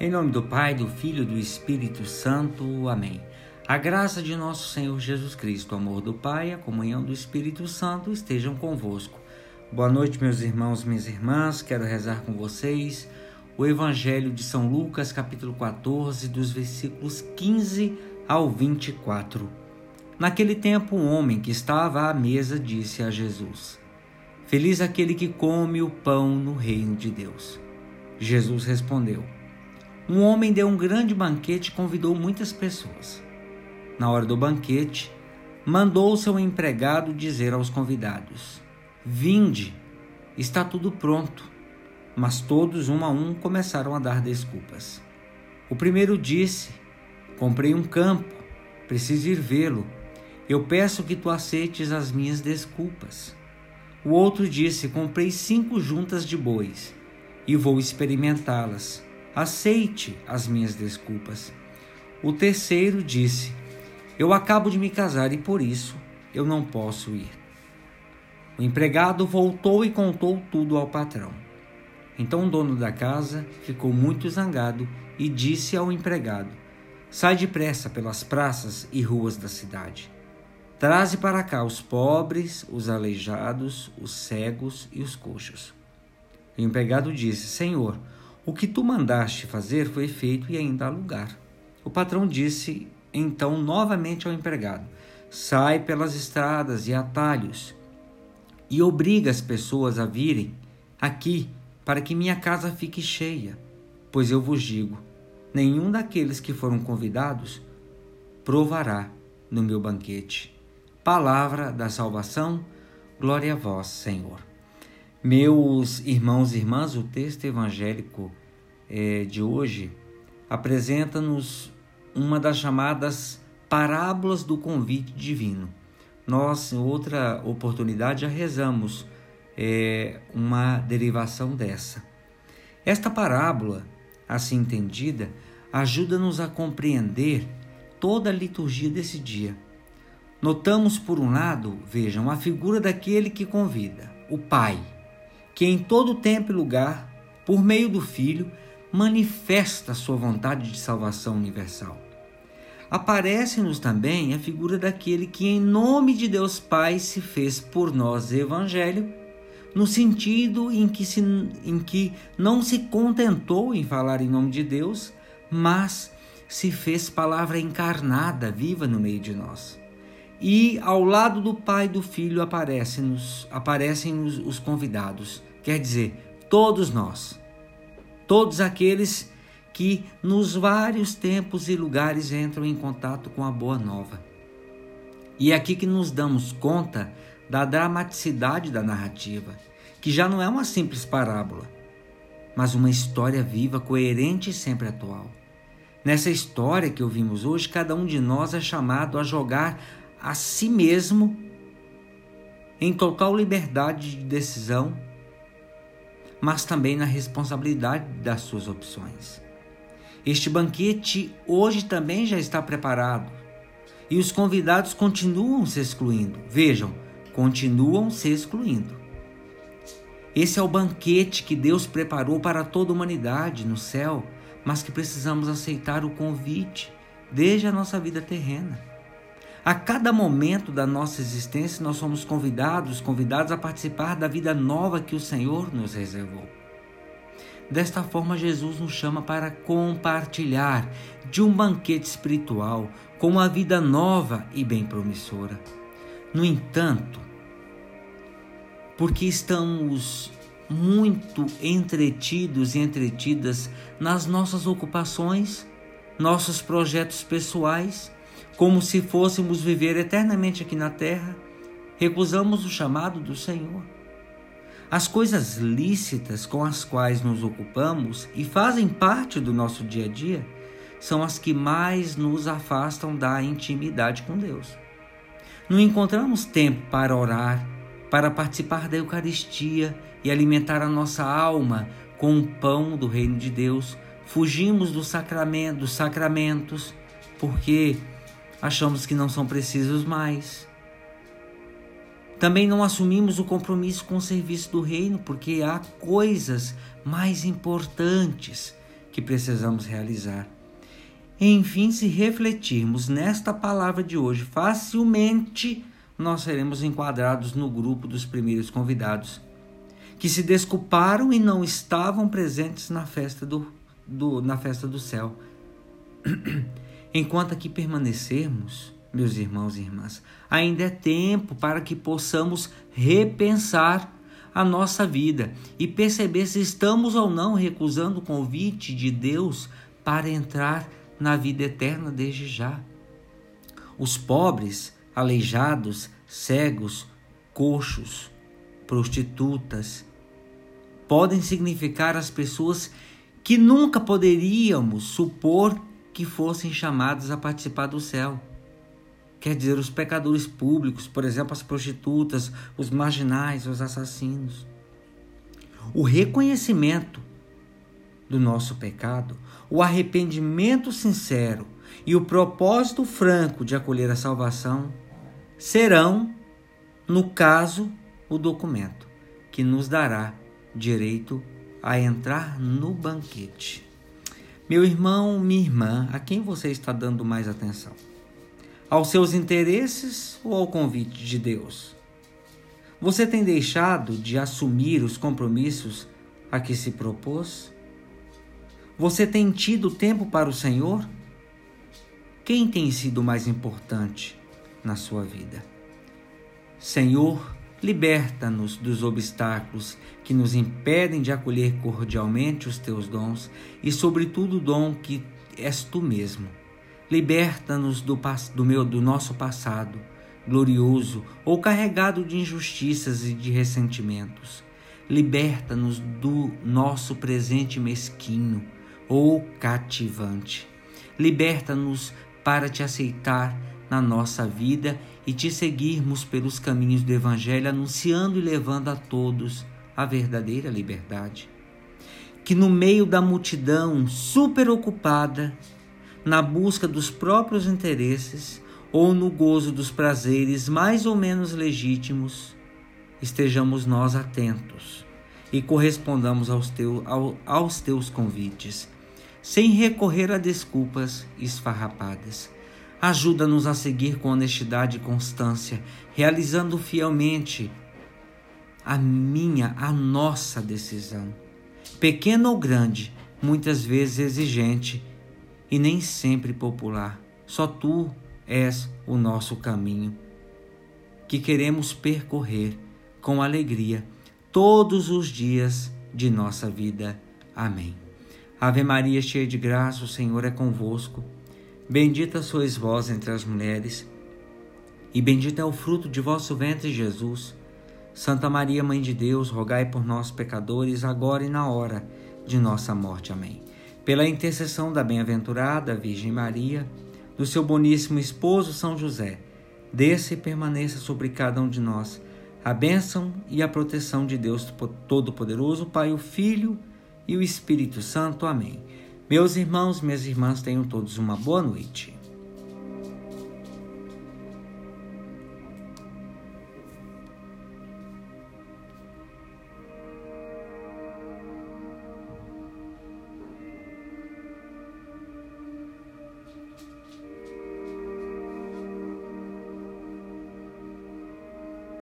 Em nome do Pai, do Filho e do Espírito Santo. Amém. A graça de nosso Senhor Jesus Cristo, o amor do Pai, a comunhão do Espírito Santo estejam convosco. Boa noite, meus irmãos, minhas irmãs. Quero rezar com vocês o Evangelho de São Lucas, capítulo 14, dos versículos 15 ao 24. Naquele tempo, um homem que estava à mesa disse a Jesus: Feliz aquele que come o pão no reino de Deus. Jesus respondeu: um homem deu um grande banquete e convidou muitas pessoas. Na hora do banquete, mandou seu empregado dizer aos convidados: Vinde, está tudo pronto. Mas todos, um a um, começaram a dar desculpas. O primeiro disse: Comprei um campo, preciso ir vê-lo. Eu peço que tu aceites as minhas desculpas. O outro disse: Comprei cinco juntas de bois e vou experimentá-las aceite as minhas desculpas. O terceiro disse: Eu acabo de me casar e por isso eu não posso ir. O empregado voltou e contou tudo ao patrão. Então o dono da casa ficou muito zangado e disse ao empregado: Sai depressa pelas praças e ruas da cidade. Traze para cá os pobres, os aleijados, os cegos e os coxos. O empregado disse: Senhor, o que tu mandaste fazer foi feito e ainda há lugar. O patrão disse então novamente ao empregado: Sai pelas estradas e atalhos e obriga as pessoas a virem aqui para que minha casa fique cheia. Pois eu vos digo: nenhum daqueles que foram convidados provará no meu banquete. Palavra da salvação, glória a vós, Senhor. Meus irmãos e irmãs, o texto evangélico é, de hoje apresenta-nos uma das chamadas parábolas do convite divino. Nós, em outra oportunidade, já rezamos é, uma derivação dessa. Esta parábola, assim entendida, ajuda-nos a compreender toda a liturgia desse dia. Notamos, por um lado, vejam, a figura daquele que convida, o Pai que em todo tempo e lugar, por meio do Filho, manifesta sua vontade de salvação universal. Aparece-nos também a figura daquele que, em nome de Deus Pai, se fez por nós evangelho, no sentido em que, se, em que não se contentou em falar em nome de Deus, mas se fez palavra encarnada, viva no meio de nós. E ao lado do Pai e do Filho aparecem-nos aparecem os convidados, Quer dizer, todos nós, todos aqueles que nos vários tempos e lugares entram em contato com a Boa Nova. E é aqui que nos damos conta da dramaticidade da narrativa, que já não é uma simples parábola, mas uma história viva, coerente e sempre atual. Nessa história que ouvimos hoje, cada um de nós é chamado a jogar a si mesmo em total liberdade de decisão mas também na responsabilidade das suas opções. Este banquete hoje também já está preparado e os convidados continuam se excluindo. Vejam, continuam se excluindo. Esse é o banquete que Deus preparou para toda a humanidade no céu, mas que precisamos aceitar o convite desde a nossa vida terrena. A cada momento da nossa existência, nós somos convidados, convidados a participar da vida nova que o Senhor nos reservou. Desta forma, Jesus nos chama para compartilhar de um banquete espiritual com uma vida nova e bem promissora. No entanto, porque estamos muito entretidos e entretidas nas nossas ocupações, nossos projetos pessoais, como se fôssemos viver eternamente aqui na terra, recusamos o chamado do Senhor. As coisas lícitas com as quais nos ocupamos e fazem parte do nosso dia a dia são as que mais nos afastam da intimidade com Deus. Não encontramos tempo para orar, para participar da Eucaristia e alimentar a nossa alma com o pão do reino de Deus. Fugimos do sacramento, dos sacramentos, porque achamos que não são precisos mais. Também não assumimos o compromisso com o serviço do reino, porque há coisas mais importantes que precisamos realizar. Enfim, se refletirmos nesta palavra de hoje, facilmente nós seremos enquadrados no grupo dos primeiros convidados, que se desculparam e não estavam presentes na festa do, do na festa do céu. Enquanto aqui permanecermos, meus irmãos e irmãs, ainda é tempo para que possamos repensar a nossa vida e perceber se estamos ou não recusando o convite de Deus para entrar na vida eterna desde já. Os pobres, aleijados, cegos, coxos, prostitutas, podem significar as pessoas que nunca poderíamos supor que fossem chamadas a participar do céu. Quer dizer, os pecadores públicos, por exemplo, as prostitutas, os marginais, os assassinos. O reconhecimento do nosso pecado, o arrependimento sincero e o propósito franco de acolher a salvação serão, no caso, o documento que nos dará direito a entrar no banquete. Meu irmão, minha irmã, a quem você está dando mais atenção? Aos seus interesses ou ao convite de Deus? Você tem deixado de assumir os compromissos a que se propôs? Você tem tido tempo para o Senhor? Quem tem sido mais importante na sua vida? Senhor, liberta-nos dos obstáculos que nos impedem de acolher cordialmente os teus dons e, sobretudo, o dom que és tu mesmo. Liberta-nos do, do, meu, do nosso passado glorioso ou carregado de injustiças e de ressentimentos. Liberta-nos do nosso presente mesquinho ou cativante. Liberta-nos para te aceitar na nossa vida e te seguirmos pelos caminhos do Evangelho, anunciando e levando a todos a verdadeira liberdade. Que no meio da multidão super ocupada, na busca dos próprios interesses ou no gozo dos prazeres mais ou menos legítimos, estejamos nós atentos e correspondamos aos, teu, ao, aos teus convites sem recorrer a desculpas esfarrapadas. Ajuda-nos a seguir com honestidade e constância, realizando fielmente a minha, a nossa decisão. Pequena ou grande, muitas vezes exigente e nem sempre popular. Só tu és o nosso caminho, que queremos percorrer com alegria todos os dias de nossa vida. Amém. Ave Maria, cheia de graça, o Senhor é convosco. Bendita sois vós entre as mulheres, e bendito é o fruto de vosso ventre, Jesus. Santa Maria, Mãe de Deus, rogai por nós, pecadores, agora e na hora de nossa morte. Amém. Pela intercessão da bem-aventurada Virgem Maria, do seu boníssimo esposo São José, desça e permaneça sobre cada um de nós a bênção e a proteção de Deus Todo-Poderoso, Pai, o Filho e o Espírito Santo. Amém. Meus irmãos, minhas irmãs, tenham todos uma boa noite.